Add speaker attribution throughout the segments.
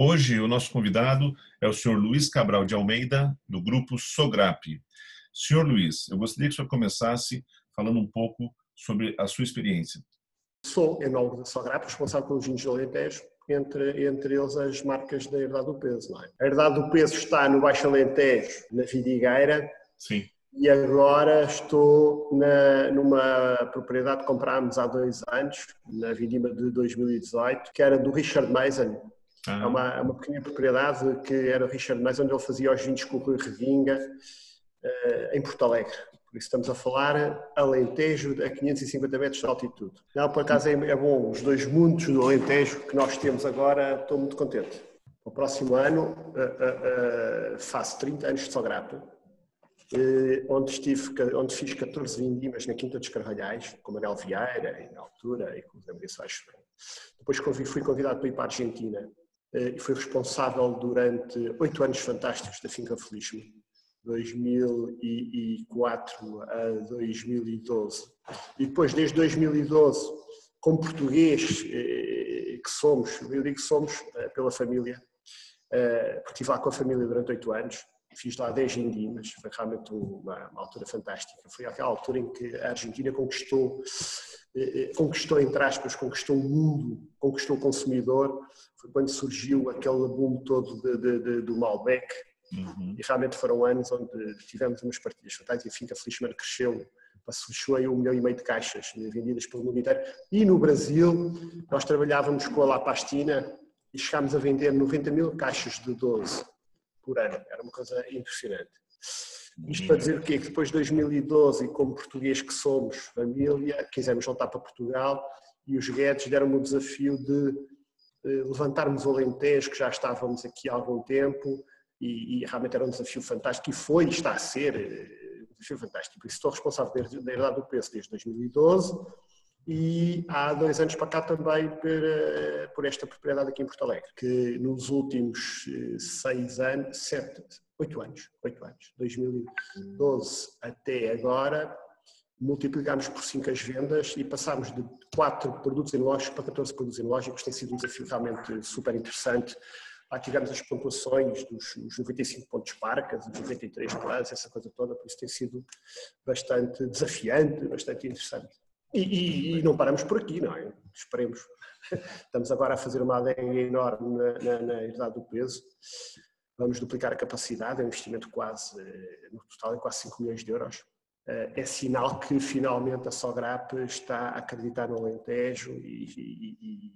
Speaker 1: Hoje, o nosso convidado é o senhor Luiz Cabral de Almeida, do grupo Sograp. Senhor Luiz, eu gostaria que o senhor começasse falando um pouco sobre a sua experiência.
Speaker 2: Sou enólogo da Sograp, responsável pelos vinhos de Alentejo, entre, entre eles as marcas da Herdade do Peso. É? A Herdade do Peso está no Baixo Alentejo, na Vidigueira.
Speaker 1: Sim.
Speaker 2: E agora estou na, numa propriedade que comprámos há dois anos, na Vindima de 2018, que era do Richard Mason, ah. É uma, é uma pequena propriedade que era o Richard Mais, onde ele fazia os vinhos com o Rui Revinga, uh, em Porto Alegre. Por isso estamos a falar Alentejo a 550 metros de altitude. Não, por acaso é, é bom, os dois mundos do Alentejo que nós temos agora, estou muito contente. No próximo ano uh, uh, faço 30 anos de Sograpa, onde, estive, onde fiz 14 vindimas na Quinta dos Carvalhais, com Manuel Vieira, em altura, e com o Zé Maria Soares Depois fui convidado para ir para a Argentina e foi responsável durante oito anos fantásticos da Finca Felishme, 2004 a 2012. E depois, desde 2012, como português eh, que somos, eu digo que somos eh, pela família, porque estive lá com a família durante oito anos, fiz lá 10 indimas, foi realmente uma, uma, altura fantástica. Foi aquela altura em que a Argentina conquistou, conquistou entre aspas, conquistou o mundo, conquistou o consumidor, foi quando surgiu aquele boom todo de, de, de, do Malbec. Uhum. E realmente foram anos onde tivemos umas partidas fantásticas e a finca Felizmente cresceu. Passou a um milhão e meio de caixas vendidas pelo mundo inteiro. E no Brasil, nós trabalhávamos com a La Pastina e chegámos a vender 90 mil caixas de 12 por ano. Era uma coisa impressionante. Isto para dizer o quê? Que depois de 2012, e como português que somos, família, quisemos voltar para Portugal e os Guedes deram-me o desafio de eh, levantarmos o Alentejo, que já estávamos aqui há algum tempo, e, e, realmente era um desafio fantástico, e foi e está a ser eh, um desafio fantástico. Por isso estou responsável da Herdade do Peso desde 2012, e há dois anos para cá também por, eh, por esta propriedade aqui em Porto Alegre, que nos últimos seis anos, sete, oito anos, oito anos, 2012 até agora, multiplicámos por 5 as vendas e passámos de 4 produtos enológicos para 14 produtos enológicos, tem sido um desafio realmente super interessante. Lá tivemos as pontuações dos, dos 95 pontos parcas, os 93 plus, essa coisa toda, por isso tem sido bastante desafiante, bastante interessante. E, e, e não paramos por aqui, não é? Esperemos. Estamos agora a fazer uma adega enorme na, na, na herdade do peso. Vamos duplicar a capacidade, é um investimento quase, eh, no total, é quase 5 milhões de euros é sinal que finalmente a Sograp está a acreditar no Alentejo e, e,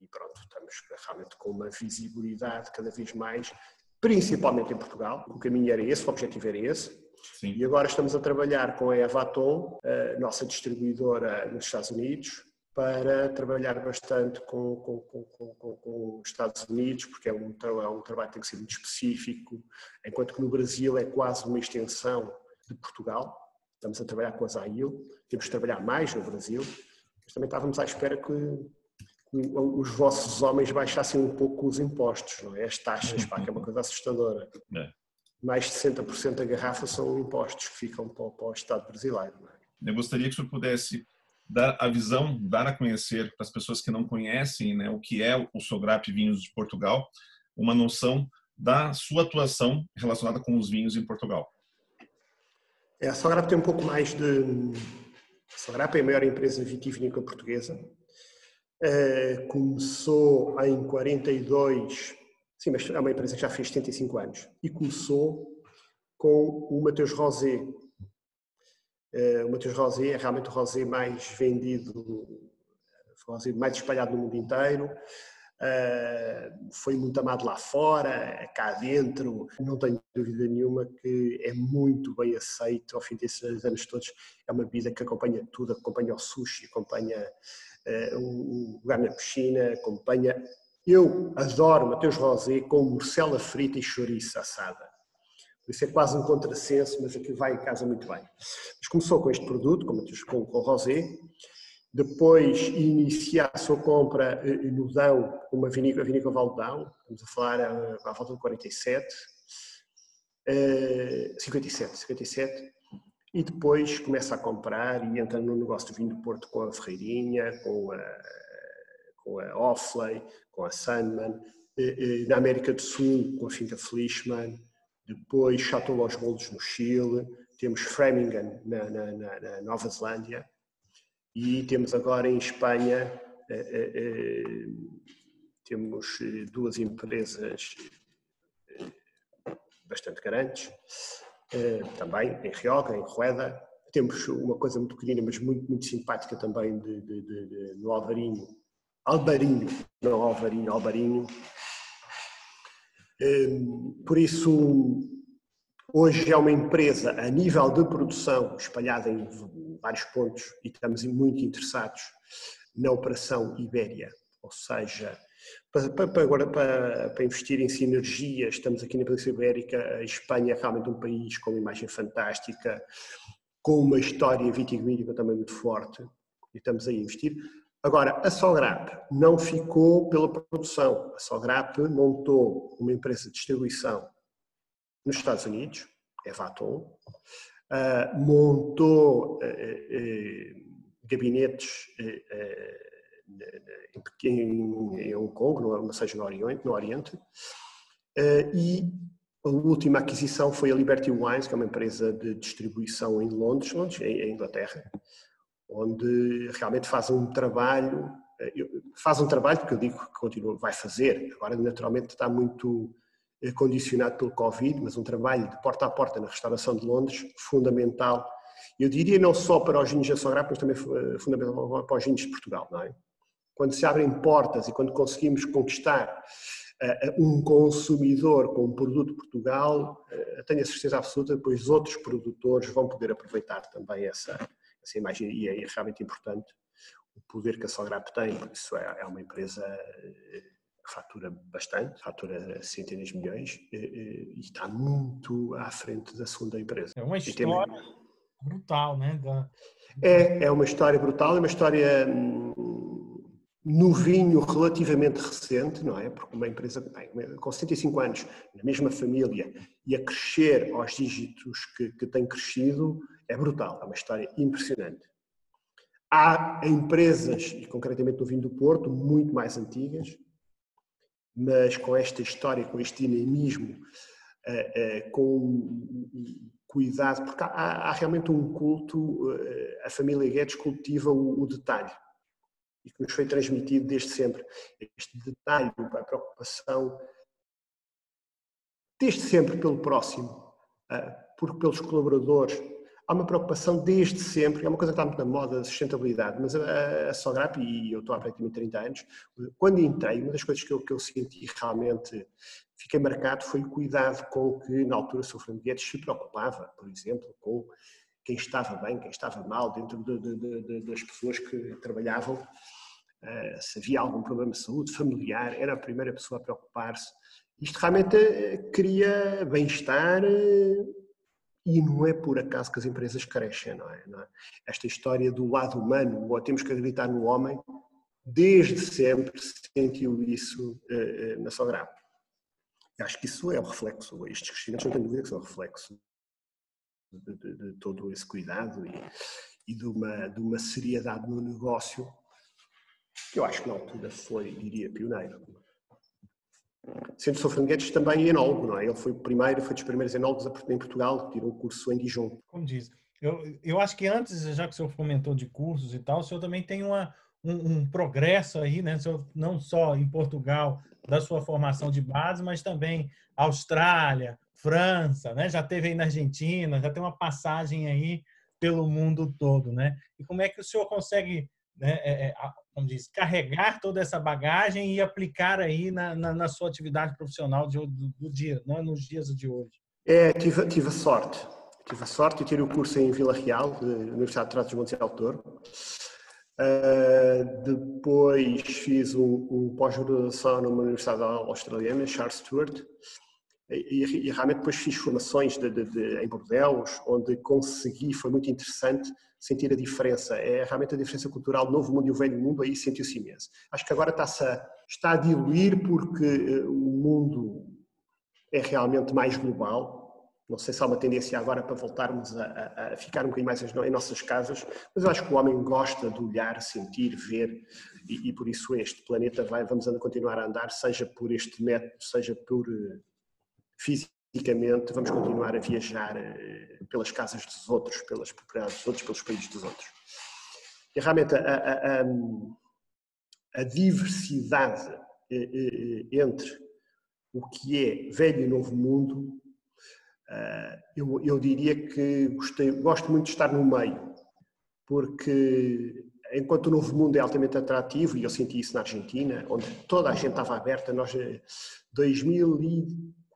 Speaker 2: e, pronto, estamos realmente com uma visibilidade cada vez mais, principalmente em Portugal. O caminho era esse, o objetivo era esse. Sim. E agora estamos a trabalhar com a Evaton, a nossa distribuidora nos Estados Unidos, para trabalhar bastante com, com, com, com, os Estados Unidos, porque é um, é um trabalho que tem que ser muito específico, enquanto que no Brasil é quase uma extensão de Portugal. Estamos a trabalhar com a ZAIL, temos de trabalhar mais no Brasil, mas também estávamos à espera que, que os vossos homens baixassem um pouco os impostos, não é? As taxas, pá, que é uma coisa assustadora. É. Mais de 60% da garrafa são impostos que ficam para, para o Estado brasileiro. É?
Speaker 1: Eu gostaria que o senhor pudesse dar a visão, dar a conhecer para as pessoas que não conhecem né, o que é o Sograp Vinhos de Portugal, uma noção da sua atuação relacionada com os vinhos em Portugal.
Speaker 2: É, a Sograp tem um pouco mais de. A Sograp é a maior empresa vitivinícola portuguesa. Uh, começou em 42, sim, mas é uma empresa que já fez 75 anos. E começou com o Mateus Rosé. Uh, o Mateus Rosé é realmente o rosé mais vendido, o rosé mais espalhado no mundo inteiro. Uh, foi muito amado lá fora, cá dentro, não tenho dúvida nenhuma que é muito bem aceito ao fim desses anos todos. É uma bebida que acompanha tudo, acompanha o sushi, acompanha uh, o lugar na piscina, acompanha. Eu adoro Mateus Rosé com morcela frita e chouriça assada. Isso é quase um contrassenso, mas aquilo vai em casa muito bem. Mas começou com este produto, com, com o Rosé, depois inicia a sua compra eh, no Dão, uma vinícola, a vinícola Valdão, estamos a falar eh, à volta de 47, 57, 57, e depois começa a comprar e entra no negócio de vinho do Porto com a Ferreirinha, com a, com a Offley, com a Sandman, eh, na América do Sul com a Finca Fleischmann, depois Chateau Los Goldos no Chile, temos Framingham na, na, na Nova Zelândia, e temos agora em Espanha, eh, eh, eh, temos duas empresas bastante grandes, também em Rioga, em Rueda. Temos uma coisa muito pequenina, mas muito, muito simpática também de, de, de, de no Alvarinho, Albarinho, não Alvarinho, Albarinho. Por isso, hoje é uma empresa a nível de produção espalhada em vários pontos e estamos muito interessados na Operação Ibéria, ou seja, para, para, agora, para, para, investir em sinergias, estamos aqui na Península Ibérica, a Espanha é realmente um país com uma imagem fantástica, com uma história vitivinícola também muito forte, e estamos a investir. Agora, a Sograp não ficou pela produção, a Sograp montou uma empresa de distribuição nos Estados Unidos, é Vaton, uh, montou uh, uh, gabinetes em, em Hong Kong, ou seja, no Oriente, no Oriente e a última aquisição foi a Liberty Wines, que é uma empresa de distribuição em Londres, Londres em Inglaterra, onde realmente faz um trabalho, faz um trabalho que eu digo que continua, vai fazer, agora naturalmente está muito eh, condicionado pelo Covid, mas um trabalho de porta a porta na restauração de Londres, fundamental. Eu diria não só para os vinhos da Sograp, mas também eh, fundamental para os vinhos de Portugal, não é? Quando se abrem portas e quando conseguimos conquistar um consumidor com um produto de Portugal, tenho a certeza absoluta, depois outros produtores vão poder aproveitar também essa, essa imagem e é realmente importante o poder que a Sograp tem, porque isso é, é uma empresa fatura bastante, fatura centenas de milhões e, está muito à frente da segunda empresa.
Speaker 3: É uma história tem... brutal, né? Da...
Speaker 2: É, é uma história brutal, é uma história hum, no vinho relativamente recente, não é? Porque uma empresa bem, com 75 anos, na mesma família, e a crescer aos dígitos que, que tem crescido, é brutal, é uma história impressionante. Há empresas, e concretamente no vinho do Porto, muito mais antigas, mas com esta história, com este dinamismo, eh, eh, com cuidado, porque há, há realmente um culto, eh, a família Guedes cultiva o, o, detalhe, e que nos foi transmitido desde sempre. Este detalhe, a preocupação, desde sempre pelo próximo, porque pelos colaboradores, há uma preocupação desde sempre, é uma coisa que está muito na moda, a sustentabilidade, mas a, a Sograp, e eu estou há praticamente 30 anos, quando entrei, uma das coisas que eu, que eu senti realmente, fiquei marcado, foi o cuidado com que na altura o Sr. Fernando Guedes se preocupava, por exemplo, com quem estava bem, quem estava mal, dentro de, de, de, das pessoas que trabalhavam, uh, se havia algum problema de saúde familiar, era a primeira pessoa a preocupar-se. Isto realmente uh, cria bem-estar, uh, e não é por acaso que as empresas crescem, não é? Não é? Esta história do lado humano, ou temos que acreditar no homem, desde sempre se sentiu isso na Sograp. Acho que isso é o reflexo, estes crescimentos não tenho dúvida que são reflexo de, de, de, todo esse cuidado e, e de, uma, de uma seriedade no negócio que eu acho que na altura foi, diria, pioneiro. Sendo o Sr. Guedes também enólogo, não é? Ele foi o primeiro, foi dos primeiros enólogos em Portugal, que tirou o curso em Dijon.
Speaker 3: Como diz, eu, eu acho que antes, já que o senhor comentou de cursos e tal, o senhor também tem uma, um, um progresso aí, né? Senhor, não só em Portugal, da sua formação de base, mas também Austrália, França, né? Já teve aí na Argentina, já tem uma passagem aí pelo mundo todo, né? E como é que o senhor consegue né, é, é, como diz, carregar toda essa bagagem e aplicar aí na, na, na sua atividade profissional de, do, do, dia, é nos dias de hoje?
Speaker 2: É, tive, tive a sorte. Tive a sorte de ter o curso em Vila Real, da Universidade de Trás dos Montes de Alto uh, Depois fiz um, pós-graduação numa universidade australiana, Charles Stewart, e, e, realmente depois fiz formações de, de, de, em Bordeaux, onde consegui, foi muito interessante sentir a diferença, é realmente a diferença cultural do novo mundo e o velho mundo, aí sentiu-se imenso. Acho que agora está-se a, está a diluir porque eh, o mundo é realmente mais global, não sei se há uma tendência agora para voltarmos a, a, a, ficar um bocadinho mais em nossas casas, mas eu acho que o homem gosta de olhar, sentir, ver, e, e por isso este planeta vai, vamos continuar a andar, seja por este método, seja por uh, fisicamente, vamos continuar a viajar uh, pelas casas dos outros, pelas propriedades dos outros, pelos países dos outros. E realmente a, a diversidade uh, entre o que é velho e novo mundo eh, eu, eu diria que gostei, gosto muito de estar no meio, porque enquanto o novo mundo é altamente atrativo, e eu senti isso na Argentina, onde toda a gente estava aberta, nós,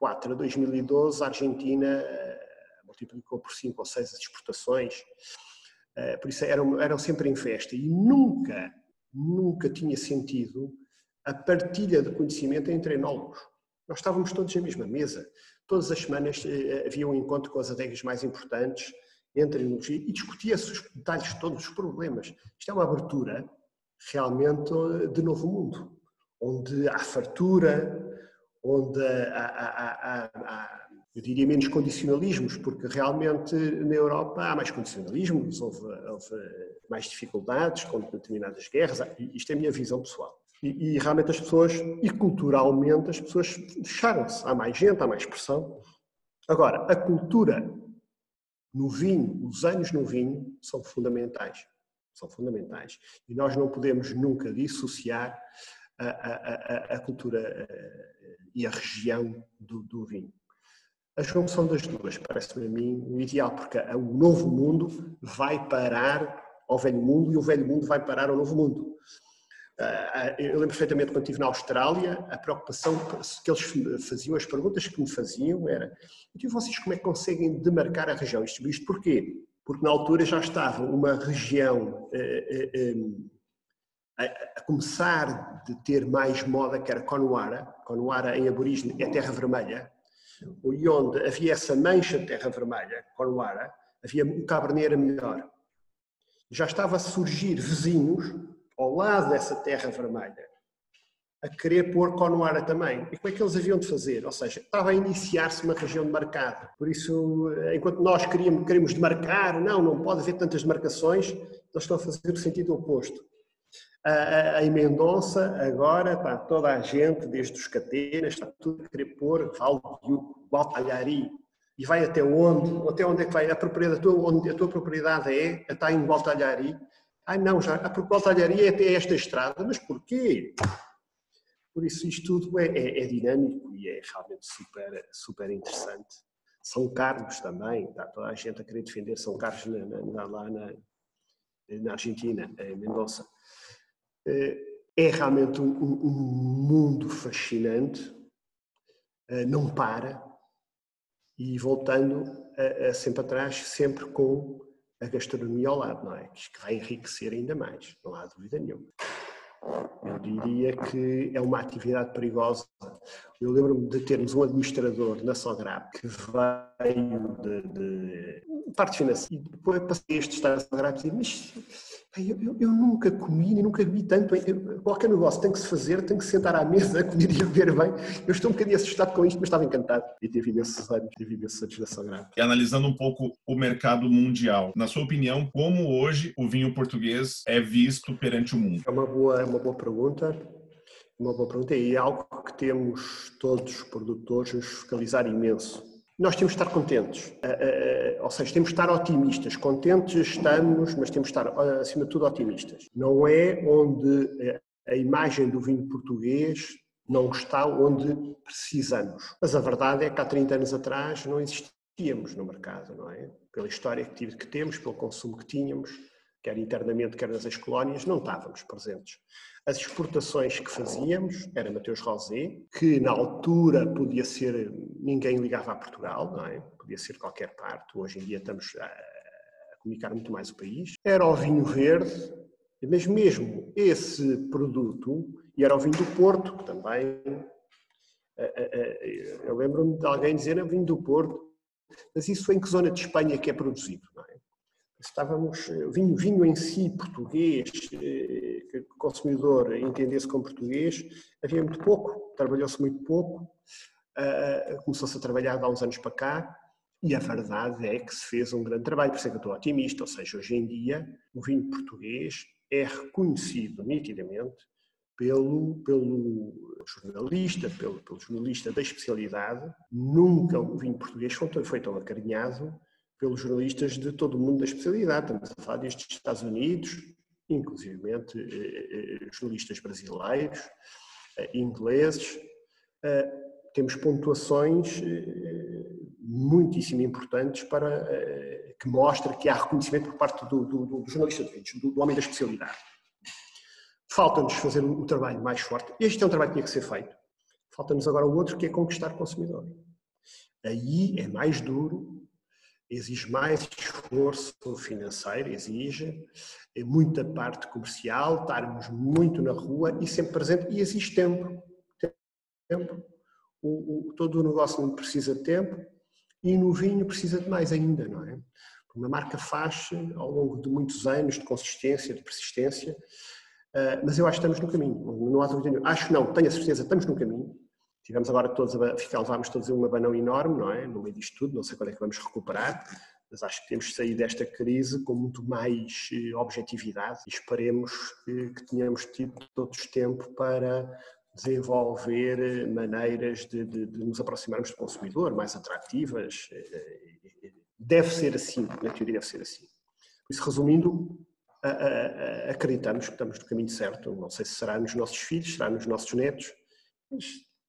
Speaker 2: 2004 eh, a 2012, a Argentina eh, multiplicou por 5 ou 6 as exportações, por isso eram, eram sempre em festa, e nunca, nunca tinha sentido a partilha de conhecimento entre enólogos. Nós estávamos todos na mesma mesa, Todas as semanas eh, havia um encontro com as adegas mais importantes entre e discutia-se os detalhes todos, os problemas. Isto é uma abertura realmente de novo mundo, onde há fartura, onde há, há, há, há, eu diria, menos condicionalismos, porque realmente na Europa há mais condicionalismos, houve, houve mais dificuldades com determinadas guerras, isto é a minha visão pessoal. E, e, realmente as pessoas, e culturalmente, as pessoas fecharam-se. Há mais gente, há mais pressão. Agora, a cultura no vinho, os anos no vinho, são fundamentais. São fundamentais. E nós não podemos nunca dissociar a, a, a, cultura eh, e a região do, do vinho. A junção das duas parece-me a mim o ideal, porque o novo mundo vai parar ao velho mundo e o velho mundo vai parar ao novo mundo. Ah, eu lembro perfeitamente quando estive na Austrália, a preocupação que eles faziam, as perguntas que me faziam era e vocês como é que conseguem demarcar a região? Isto, isto porquê? Porque na altura já estava uma região eh, eh, eh, a, a começar de ter mais moda, que era Conwara, Conwara em aborígene é terra vermelha, e onde havia essa mancha de terra vermelha, Conwara, havia um cabernet melhor. Já estava a surgir vizinhos ao lado dessa terra vermelha, a querer pôr Conuara também. E como é que eles haviam de fazer? Ou seja, estava a iniciar-se uma região de mercado. Por isso, enquanto nós queríamos, queremos demarcar, não, não pode haver tantas demarcações, eles estão a fazer o sentido oposto. Em Mendonça, agora, está toda a gente, desde os catenas, está tudo a querer pôr Valdiu, Gualtalhari, e vai até onde? Até onde é que vai? A, propriedade, a, tua, onde a tua propriedade é, está em Gualtalhari, Ai não, já, a propósito é até esta estrada, mas porquê? Por isso isto tudo é, é, é, dinâmico e é realmente super, super interessante. São Carlos também, está toda a gente a querer defender São Carlos na, na, lá na, na Argentina, em Mendoza. Eh, é realmente um, um mundo fascinante, eh, não para, e voltando a, a sempre atrás, sempre com a gastronomia ao lado, não é? Que vai enriquecer ainda mais, não há dúvida nenhuma. Eu diria que é uma atividade perigosa. Eu lembro-me de termos um administrador na Sograp que veio de, de parte financeira e depois passei este estar na Sograp e disse, mas eu, eu, eu, nunca comi nem nunca vi tanto. Eu, qualquer negócio tem que se fazer, tem que se sentar à mesa, comer e beber bem. Eu estou um bocadinho assustado com isto, mas estava encantado. E tive imensos anos, tive imensos da grave.
Speaker 1: E analisando um pouco o mercado mundial, na sua opinião, como hoje o vinho português é visto perante o mundo?
Speaker 2: É uma boa, é uma boa pergunta. Uma boa pergunta e é algo que temos todos os produtores a focalizar imenso nós temos de estar contentes, eh, eh, ou seja, temos de estar otimistas. Contentes estamos, mas temos de estar, eh, acima de tudo, otimistas. Não é onde a imagem do vinho português não está onde precisamos. Mas a verdade é que há 30 anos atrás não existíamos no mercado, não é? Pela história que temos, pelo consumo que tínhamos, quer internamente, quer nas ex-colónias, não estávamos presentes. As exportações que fazíamos era Mateus Rosé, que na altura podia ser, ninguém ligava a Portugal, não é? Podia ser qualquer parte. Hoje em dia estamos a, a comunicar muito mais o país. Era o vinho verde, mas mesmo esse produto, e era o vinho do Porto, que também Eu lembro-me de alguém dizer, eu vim do Porto, mas isso em que zona de Espanha que é produzido? É? Estávamos, vinho, vinho em si, português, que o consumidor entendesse como português, havia muito pouco, trabalhou-se muito pouco, começou-se a trabalhar há uns anos para cá, e a verdade é que se fez um grande trabalho, por isso é que eu estou otimista, ou seja, hoje em dia o vinho português é reconhecido nitidamente pelo, pelo jornalista, pelo, pelo jornalista da especialidade. Nunca o vinho português foi tão acarinhado pelos jornalistas de todo o mundo da especialidade. Estamos a falar destes Estados Unidos, inclusive eh, eh, jornalistas brasileiros, eh, ingleses. Temos pontuações muitíssimo importantes para eh, que mostra que há reconhecimento por parte do, do, do jornalista do, do, homem da especialidade. Falta-nos fazer o, trabalho mais forte. Este é um trabalho que tinha que ser feito. Falta-nos agora o outro, que é conquistar o consumidor. Aí é mais duro, exige mais esforço financeiro, exige é muita parte comercial, estarmos muito na rua e sempre presente, e exige tempo. tempo. O, o, todo o negócio precisa de tempo, e no vinho precisa de mais ainda, não é? Uma marca faz ao longo de muitos anos de consistência, de persistência, ah, mas eu acho que estamos no caminho, não há dúvida nenhuma. Acho não, tenho a certeza, estamos no caminho. Tivemos agora todos, levámos todos um abanão enorme, não é? No meio disto tudo, não sei quando é que vamos recuperar, mas acho que temos de sair desta crise com muito mais eh, objetividade e esperemos que, tenhamos tido todos tempo para desenvolver eh, maneiras de, de, de, nos aproximarmos do consumidor, mais atrativas. Eh, deve ser assim, na teoria deve ser assim. Por isso, resumindo, acreditamos que estamos no caminho certo. Não sei se será nos nossos filhos, será nos nossos netos, mas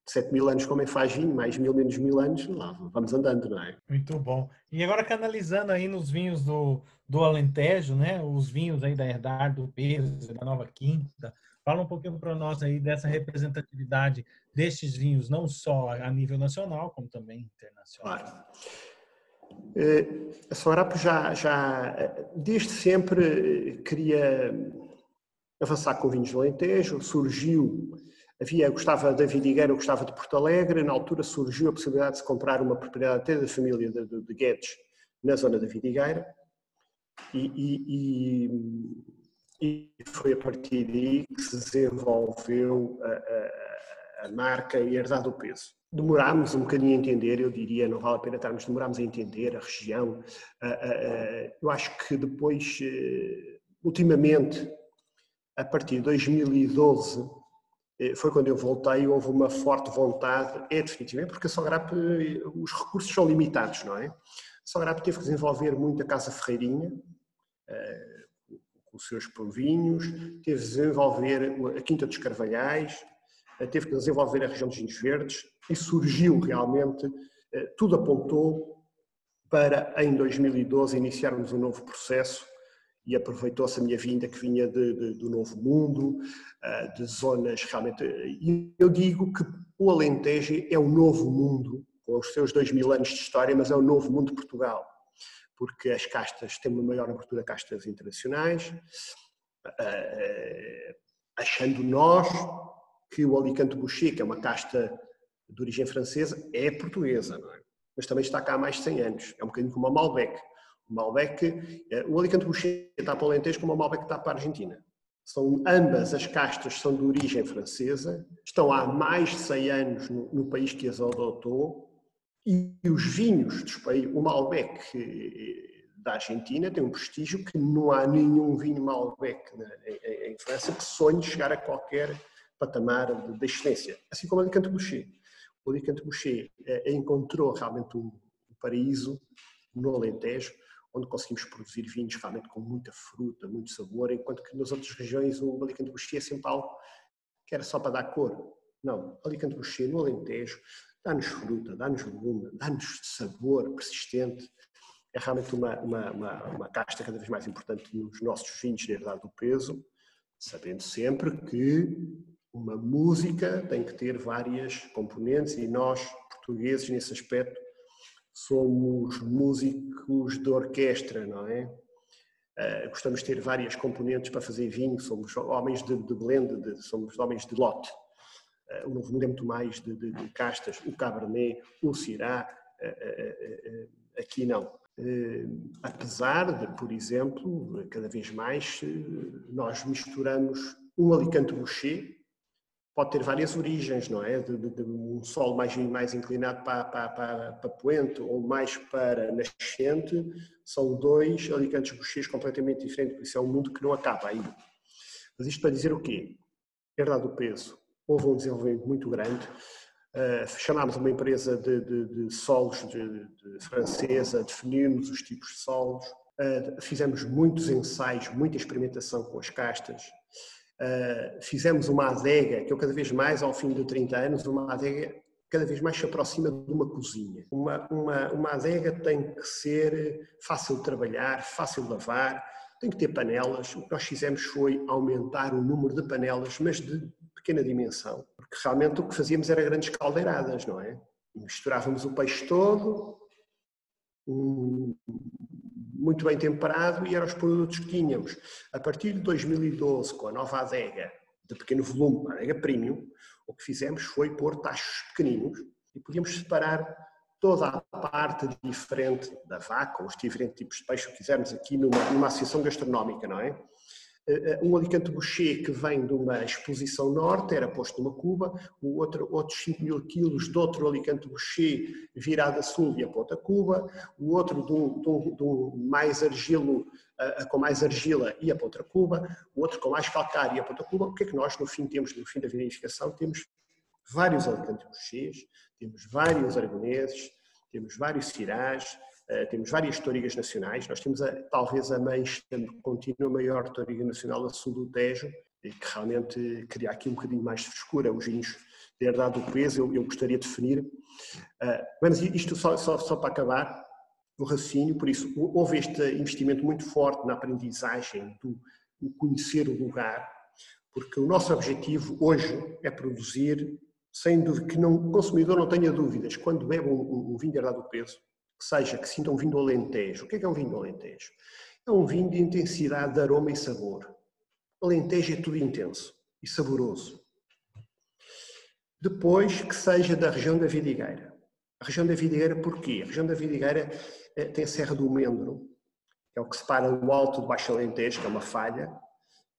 Speaker 2: 7 mil anos como é faz vinho, mais mil, menos mil anos, lá vamos andando, não é?
Speaker 3: Muito bom. E agora canalizando aí nos vinhos do, do Alentejo, né? Os vinhos aí da Herdade, do Peso, da Nova Quinta, Fala um pouquinho para nós aí dessa representatividade destes vinhos, não só a nível nacional, como também internacional. Claro.
Speaker 2: Eh, a Soarapo já, já, desde sempre, queria avançar com vinhos do Alentejo, surgiu, havia, gostava da Vidigueira, gostava de Porto Alegre, na altura surgiu a possibilidade de se comprar uma propriedade até da família de, de, de Guedes na zona da Vidigueira, e, e, e foi a partir daí que se desenvolveu a, a, a marca e a herdade do peso. Demorámos um bocadinho a entender, eu diria, não vale a pena estarmos, demorámos a entender a região. Eu acho que depois, eh, ultimamente, a partir de 2012, eh, foi quando eu voltei, houve uma forte vontade, é definitivamente, porque a Sograp, os recursos são limitados, não é? A Sograp teve que desenvolver muito a Casa Ferreirinha, eh, os seus povinhos, teve que desenvolver a Quinta dos Carvalhais, eh, teve que desenvolver a região dos Vinhos Verdes e surgiu realmente, eh, tudo apontou para em 2012 iniciarmos um novo processo e aproveitou-se a minha vinda que vinha de, de, do Novo Mundo, eh, de zonas realmente. E eu digo que o Alentejo é o novo mundo, com os seus dois mil anos de história, mas é o novo mundo de Portugal porque as castas têm uma maior abertura a castas internacionais, eh, achando nós que o Alicante Boucher, que é uma casta de origem francesa, é portuguesa, é? mas também está cá há mais de 100 anos. É um bocadinho como a Malbec. O Malbec, eh, o Alicante Boucher está para o Alentejo como a Malbec está para a Argentina. São, ambas as castas são de origem francesa, estão há mais de 100 anos no, no país que as adotou e os vinhos dos países, o Malbec eh, da Argentina tem um prestígio que não há nenhum vinho Malbec em França que sonhe chegar a qualquer patamar de excelência, assim como o Alicante Boucher. O Alicante Boucher eh, encontrou realmente um paraíso no Alentejo, onde conseguimos produzir vinhos realmente com muita fruta, muito sabor, enquanto que nas outras regiões o Alicante Boucher é sempre algo que era só para dar cor. Não, Alicante Boucher no Alentejo dá-nos fruta, dá-nos legume, dá-nos sabor persistente. É realmente uma, uma, uma, uma, casta cada vez mais importante nos nossos vinhos de herdade do peso, sabendo sempre que uma música tem que ter várias componentes e nós, portugueses, nesse aspecto, somos músicos de orquestra, não é? Uh, gostamos de ter várias componentes para fazer vinho, somos homens de, de blend, de, somos homens de lote. o Novo Mundo é muito mais de, de, de castas, o Cabernet, o Syrah, aqui não. Apesar de, por exemplo, cada vez mais nós misturamos um Alicante Boucher, pode ter várias origens, não é? De, de, de um solo mais, mais inclinado para, para, para, para poente ou mais para nascente, são dois alicantes bochês completamente diferentes, por isso é um mundo que não acaba ainda. Mas isto para dizer o quê? Herdade do peso. Houve um desenvolvimento muito grande. Uh, chamámos uma empresa de, de, de solos de francesa, definimos os tipos de solos, uh, fizemos muitos ensaios, muita experimentação com as castas, Uh, fizemos uma adega, que eu cada vez mais, ao fim de 30 anos, uma adega cada vez mais se aproxima de uma cozinha. Uma, uma, uma adega tem que ser fácil de trabalhar, fácil de lavar, tem que ter panelas. O que nós fizemos foi aumentar o número de panelas, mas de pequena dimensão, porque realmente o que fazíamos era grandes caldeiradas, não é? Misturávamos o peixe todo, um, muito bem temperado e eram os produtos que tínhamos. A partir de 2012, com a nova adega de pequeno volume, a adega premium, o que fizemos foi pôr tachos pequeninos e podíamos separar toda a parte diferente da vaca, ou os diferentes tipos de peixe, que quisermos aqui numa, numa associação gastronómica, não é? Eh, eh, um alicante boucher que vem de uma exposição norte era posto numa cuba, o outro, outros 5 mil quilos de outro alicante boucher virado a sul e a outra cuba, o outro um mais argilo, uh, com mais argila e a outra cuba, o outro com mais calcário e a outra cuba. O que é que nós no fim temos, no fim da vinificação, temos vários alicantes bouchers, temos vários aragoneses, temos vários cirás, temos várias torigas nacionais, nós temos a, talvez a mais contínua, maior toriga nacional a sul do Tejo, que realmente cria aqui um bocadinho mais de frescura, os vinhos de herdade do peso, eu, eu gostaria de definir. Uh, mas isto só, só, só para acabar, o raciocínio, por isso houve este investimento muito forte na aprendizagem do, conhecer o lugar, porque o nosso objetivo hoje é produzir, sem dúvida, que não, o consumidor não tenha dúvidas, quando bebe um, um vinho de herdade do peso, que seja, que sinta um vinho do Alentejo. O que é, que é um vinho do Alentejo? É um vinho de intensidade de aroma e sabor. Alentejo é tudo intenso e saboroso. Depois, que seja da região da Vidigueira. A região da Vidigueira, porquê? A região da Vidigueira eh, tem a Serra do Mendro, que é o que separa o Alto do Baixo Alentejo, que é uma falha,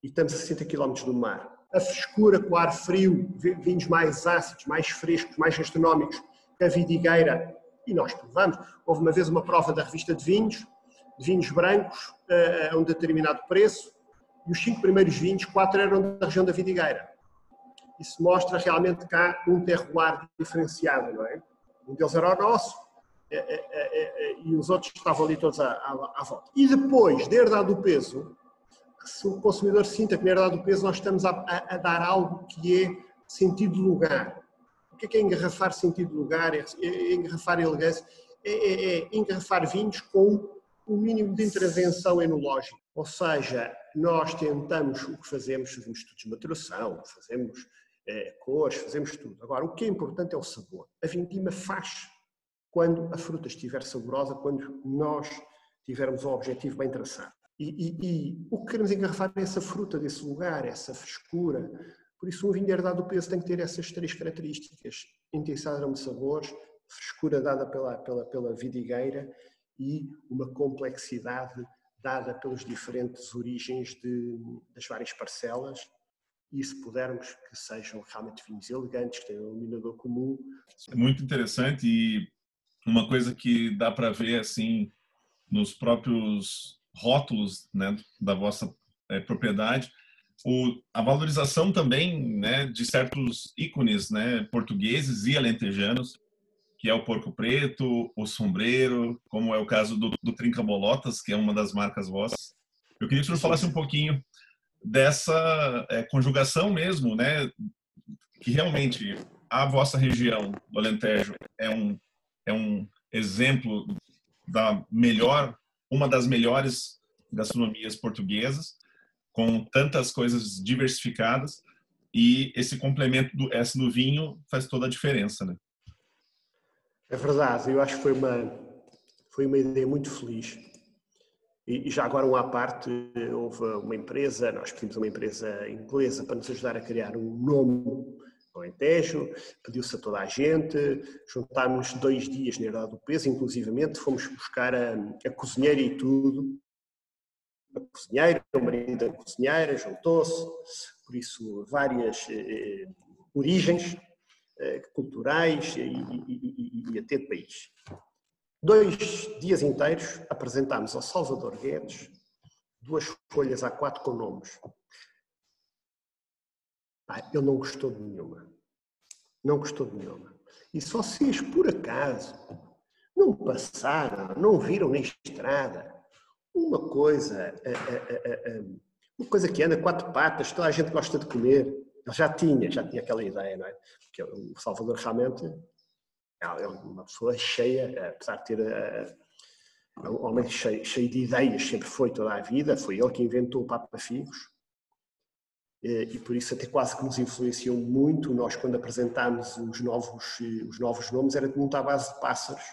Speaker 2: e estamos a 60 km do mar. A frescura com o ar frio, vinhos mais ácidos, mais frescos, mais gastronómicos, que a Vidigueira e nós provamos. Houve uma vez uma prova da revista de vinhos, de vinhos brancos eh, a um determinado preço, e os cinco primeiros vinhos, quatro eram da região da Vidigueira. Isso mostra realmente há um terroir diferenciado, não é? Um deles era o nosso, eh, eh, e os outros estavam ali todos à, à, à volta. E depois de herdade do peso, se o consumidor sinta que na herdade do peso nós estamos a, a, a dar algo que é sentido de lugar, o que é, que é engarrafar sentido de lugar, é, é engarrafar elegância? É, é, é, engarrafar vinhos com o mínimo de intervenção enológica. Ou seja, nós tentamos o que fazemos, fazemos estudos de maturação, fazemos é, cores, fazemos tudo. Agora, o que é importante é o sabor. A vindima faz quando a fruta estiver saborosa, quando nós tivermos o objetivo bem traçado. E, e, e o que queremos engarrafar é essa fruta desse lugar, essa frescura, por isso, um vinho herdado do peso tem que ter essas três características: intensidade de sabores, frescura dada pela, pela, pela vidigueira e uma complexidade dada pelas diferentes origens de, das várias parcelas. E se pudermos que sejam realmente vinhos elegantes, que tenham um iluminador comum.
Speaker 1: É muito interessante e uma coisa que dá para ver assim nos próprios rótulos né, da vossa é, propriedade o, a valorização também né, de certos ícones né, portugueses e alentejanos, que é o porco preto, o sombreiro, como é o caso do, do Trinca Bolotas, que é uma das marcas vossas. Eu queria que senhor falasse um pouquinho dessa é, conjugação mesmo, né, que realmente a vossa região do Alentejo é um, é um exemplo da melhor, uma das melhores gastronomias portuguesas, com tantas coisas diversificadas e esse complemento do S no vinho faz toda a diferença, né?
Speaker 2: É verdade, eu acho que foi uma foi uma ideia muito feliz. E já agora uma à parte, houve uma empresa, nós pedimos uma empresa inglesa para nos ajudar a criar um nome Alentejo, pediu-se a toda a gente, juntámos dois dias na Herdade do Peso, inclusivamente fomos buscar a, a cozinheira e tudo, a cozinheira, o marido da cozinheira juntou-se, por isso várias eh, origens eh, culturais e, e, e, até de país. Dois dias inteiros apresentámos ao Salvador Guedes duas folhas A4 com nomes. Ah, ele não gostou de nenhuma. Não gostou de nenhuma. E se vocês, por acaso, não passaram, não viram na estrada uma coisa, uma coisa que anda quatro patas, toda a gente gosta de comer. Ele já tinha, já tinha aquela ideia, não é? Porque o Salvador realmente é uma pessoa cheia, apesar de ter é um homem cheio, cheio de ideias, sempre foi toda a vida, foi ele que inventou o Papa Figos, e por isso até quase que nos influenciou muito. Nós, quando apresentámos os novos, os novos nomes, era muito à base de pássaros.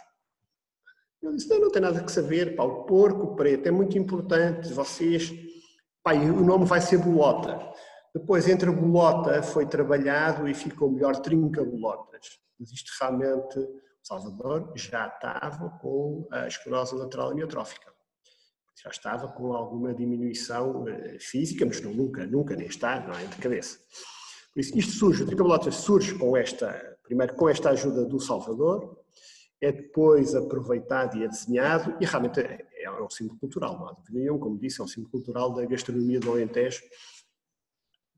Speaker 2: Eu disse, não, não tem nada que saber, pá, o porco preto é muito importante, vocês... Pá, o nome vai ser bolota. Depois, entre a bolota, foi trabalhado e ficou melhor trinca-bolotas. Mas isto realmente, Salvador já estava com a esclerose lateral amiotrófica já estava com alguma diminuição eh, física, mas não, nunca, nunca nem está, não é, de cabeça. Por isso, isto surge, o tricabelota surge com esta, primeiro com esta ajuda do Salvador, é depois aproveitado e é desenhado, e realmente é, é um símbolo cultural, não há dúvida nenhuma, como disse, é um símbolo cultural da gastronomia do Alentejo,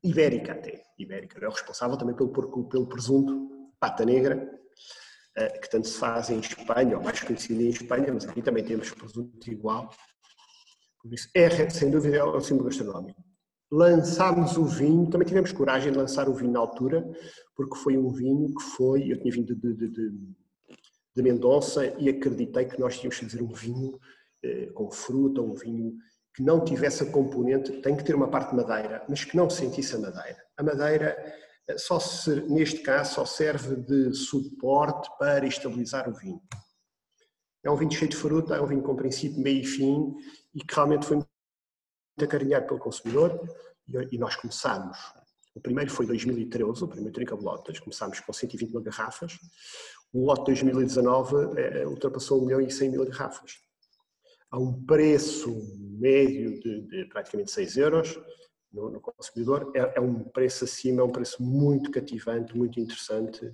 Speaker 2: ibérica até, ibérica, é o responsável também pelo, pelo presunto, pata negra, eh, que tanto se faz em Espanha, ou mais conhecido em Espanha, mas aqui também temos presunto igual, por isso, é, sem dúvida, é o símbolo gastronómico. Lançámos o vinho, também tivemos coragem de lançar o vinho na altura, porque foi um vinho que foi, eu tinha vindo de, de, de, de Mendonça e acreditei que nós tínhamos que fazer um vinho eh, com fruta, um vinho que não tivesse a componente, tem que ter uma parte de madeira, mas que não sentisse a madeira. A madeira, eh, só se, neste caso, só serve de suporte para estabilizar o vinho. É um vinho cheio de fruta, é um vinho com princípio, meio e fim e que realmente foi muito acarinhado pelo consumidor e, nós começámos. O primeiro foi 2013, o primeiro Trinca Lotas, começámos com 120 mil garrafas. O lote 2019 é, ultrapassou 1 milhão e 100 mil garrafas. A um preço médio de, de praticamente 6 euros no, no consumidor, é, é, um preço acima, é um preço muito cativante, muito interessante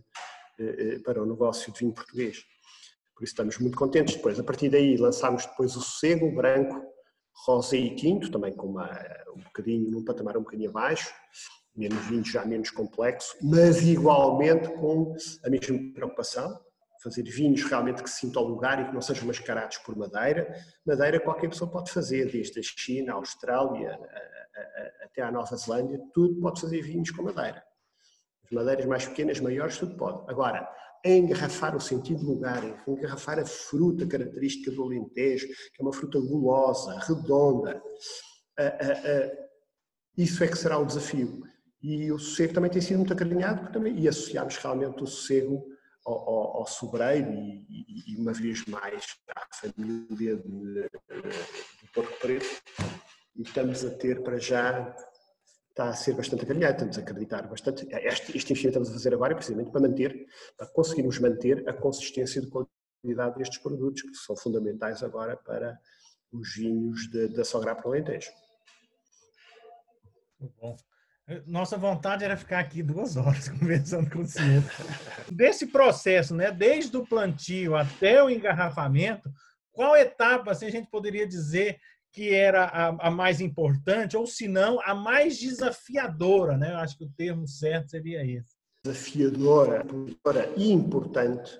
Speaker 2: eh, eh para o negócio de vinho português. Por isso estamos muito contentes. Depois, a partir daí, lançámos depois o Sossego Branco, Rosé e Tinto, também com uma, um bocadinho, num patamar um bocadinho abaixo, menos vinho já menos complexo, mas igualmente com a mesma preocupação, fazer vinhos realmente que se sintam ao lugar e que não sejam mascarados por madeira. Madeira qualquer pessoa pode fazer, desde a China, a Austrália, a, a, até à Nova Zelândia, tudo pode fazer vinhos com madeira. As madeiras mais pequenas, maiores, tudo pode. Agora, engarrafar o sentido de lugar, engarrafar a fruta característica do Alentejo, que é uma fruta gulosa, redonda. Isso é que será o desafio. E o sossego também tem sido muito acarinhado, também, e associámos realmente o sossego ao, ao, ao sobreiro e, e, e, uma vez mais à família do porco preto. E estamos a ter para já está a ser bastante acarinhado, estamos a acreditar bastante. Este, este investimento estamos a fazer agora é precisamente para manter, para conseguirmos manter a consistência de qualidade destes produtos, que são fundamentais agora para os vinhos da Sogra para o Alentejo.
Speaker 3: Bom. Nossa vontade era ficar aqui duas horas conversando com o senhor. Desse processo, né, desde o plantio até o engarrafamento, qual etapa assim, a gente poderia dizer que era a, a, mais importante, ou se não, a mais desafiadora, né? Eu acho que o termo certo seria esse.
Speaker 2: Desafiadora e importante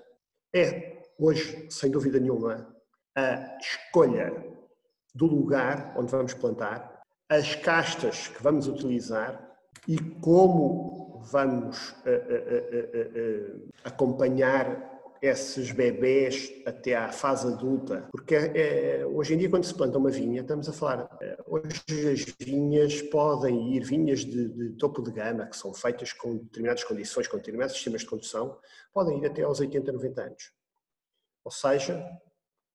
Speaker 2: é, hoje, sem dúvida nenhuma, a escolha do lugar onde vamos plantar, as castas que vamos utilizar e como vamos uh, uh, uh, acompanhar esses bebés até à fase adulta, porque é, hoje em dia quando se planta uma vinha, estamos a falar, é, hoje as vinhas podem ir, vinhas de, de, topo de gama, que são feitas com determinadas condições, com determinados sistemas de condução, podem ir até aos 80, 90 anos. Ou seja,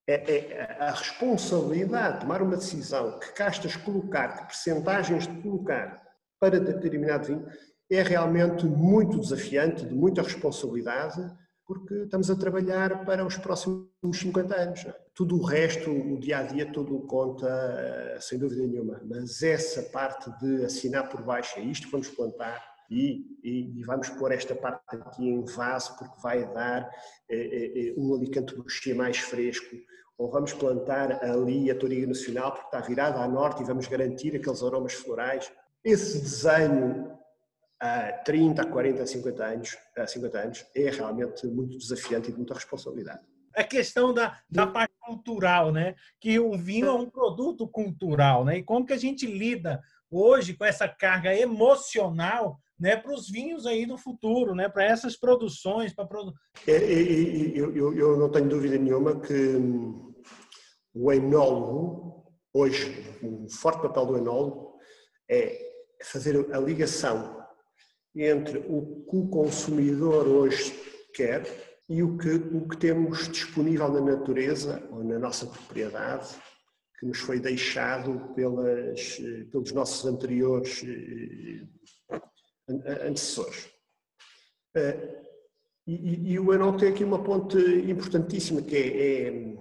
Speaker 2: é, é a responsabilidade de tomar uma decisão, que castas colocar, que percentagens de colocar para determinado vinho, é realmente muito desafiante, de muita responsabilidade, porque estamos a trabalhar para os próximos 50 anos. Tudo o resto, o dia a dia, tudo conta, eh, sem dúvida nenhuma. Mas essa parte de assinar por baixo, é isto que vamos plantar, e, e, e, vamos pôr esta parte aqui em vaso porque vai dar eh, eh, um alicante mais fresco, ou vamos plantar ali a Toriga Nacional porque está virada a norte e vamos garantir aqueles aromas florais. Esse desenho há 30, 40, 50 anos, 50 anos é realmente muito desafiante e de muita responsabilidade.
Speaker 3: A questão da, da parte cultural, né? Que o vinho é um produto cultural, né? E como que a gente lida hoje com essa carga emocional né, para os vinhos aí do futuro, né, para essas produções. Para produ...
Speaker 2: é, é, é, eu, eu, eu, não tenho dúvida nenhuma que o enólogo, hoje, um forte papel do enólogo é fazer a ligação entre o que o consumidor hoje quer e o que, o que temos disponível na natureza ou na nossa propriedade que nos foi deixado pelas, pelos nossos anteriores eh, antecessores. Eh, e, e, o Enol tem aqui uma ponte importantíssima, que é, é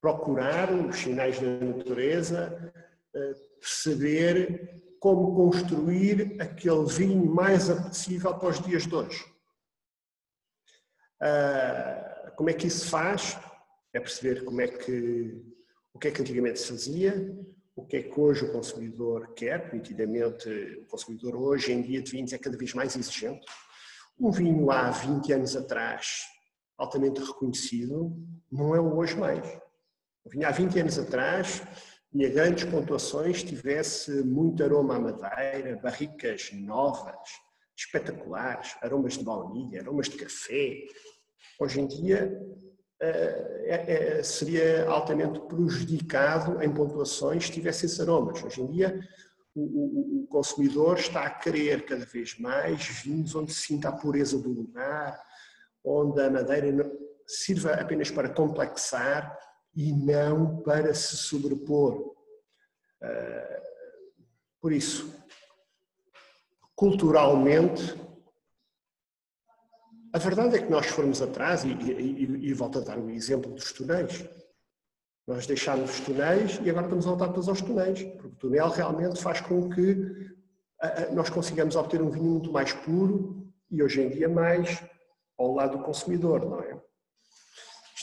Speaker 2: procurar os sinais da natureza, eh, perceber como construir aquele vinho mais apetecível para os dias de hoje. Ah, como é que isso se faz? É perceber como é que, o que é que antigamente se fazia, o que é que hoje o consumidor quer, nitidamente o consumidor hoje em dia de vinhos é cada vez mais exigente. Um vinho há 20 anos atrás, altamente reconhecido, não é o hoje mais. Um vinho há 20 anos atrás tinha grandes pontuações, tivesse muito aroma à madeira, barricas novas, espetaculares, aromas de baunilha, aromas de café. Hoje em dia é, é, seria altamente prejudicado em pontuações se tivesse esses aromas. Hoje em dia o, o, o, consumidor está a querer cada vez mais vinhos onde se sinta a pureza do lugar, onde a madeira sirva apenas para complexar e não para se sobrepor. Eh, por isso, culturalmente, a verdade é que nós formos atrás, e, e, e volto a dar o exemplo dos túneis. Nós deixámos os túneis e agora estamos a voltar todos aos túneis, porque o túnel realmente faz com que nós consigamos obter um vinho muito mais puro e hoje em dia mais ao lado do consumidor, não é?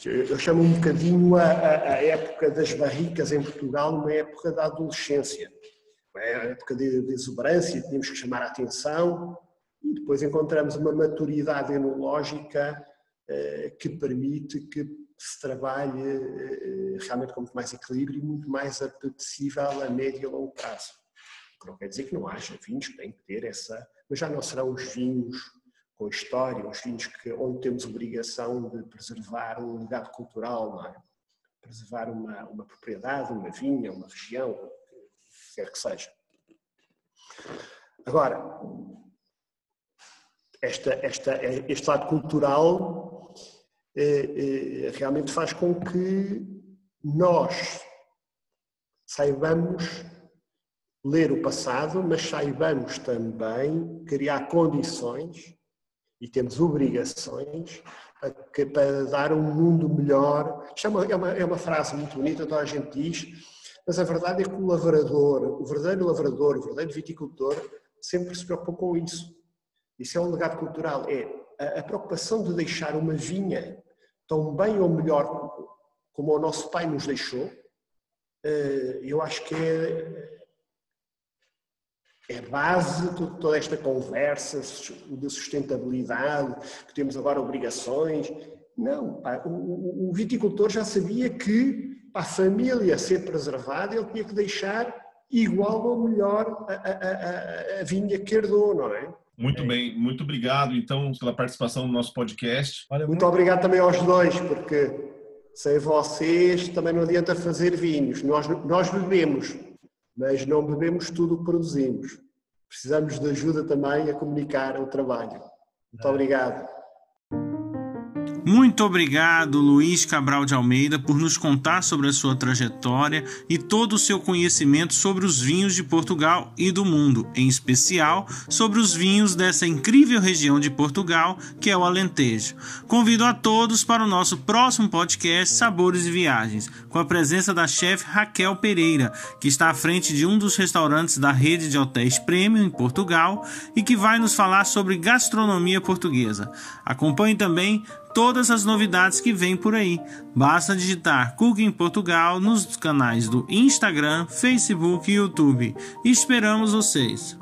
Speaker 2: Eu chamo um bocadinho a, a, época das barricas em Portugal uma época da adolescência. É a época de, de exuberância, tínhamos que chamar a atenção e depois encontramos uma maturidade enológica eh, que permite que se trabalhe eh, realmente com muito mais equilíbrio e muito mais apetecível a médio e longo prazo. Não quer dizer que não haja vinhos têm que ter essa, mas já não serão os vinhos com história, os vinhos que, onde temos obrigação de preservar um legado cultural, é? preservar uma, uma propriedade, uma vinha, uma região, quer que seja. Agora, esta, esta, este lado cultural eh, eh, realmente faz com que nós saibamos ler o passado, mas saibamos também criar condições e temos obrigações para dar um mundo melhor. Isto é uma, é uma, é uma frase muito bonita, toda a gente diz, mas a verdade é que o lavrador, o verdadeiro lavrador, o verdadeiro viticultor, sempre se preocupa com isso. Isso é um legado cultural, é a, a preocupação de deixar uma vinha tão bem ou melhor como o nosso pai nos deixou, eh, eu acho que é, é base de toda esta conversa de sustentabilidade, que temos agora obrigações. Não, pá, o, o, viticultor já sabia que para a família ser preservada ele tinha que deixar igual ou melhor a, a, a, a vinha que herdou, não é?
Speaker 1: Muito é. bem, muito obrigado então pela participação no nosso podcast.
Speaker 2: Muito, muito obrigado também aos dois, porque sem vocês também não adianta fazer vinhos. Nós, nós bebemos, mas não bebemos tudo o que produzimos. Precisamos de ajuda também a comunicar o trabalho. Muito é. obrigado.
Speaker 3: Muito obrigado, Luiz Cabral de Almeida, por nos contar sobre a sua trajetória e todo o seu conhecimento sobre os vinhos de Portugal e do mundo, em especial sobre os vinhos dessa incrível região de Portugal, que é o Alentejo. Convido a todos para o nosso próximo podcast Sabores e Viagens, com a presença da chefe Raquel Pereira, que está à frente de um dos restaurantes da rede de hotéis Premium em Portugal e que vai nos falar sobre gastronomia portuguesa. Acompanhe também todas as novidades que vêm por aí. Basta digitar Cooking Portugal nos canais do Instagram, Facebook e YouTube. esperamos vocês!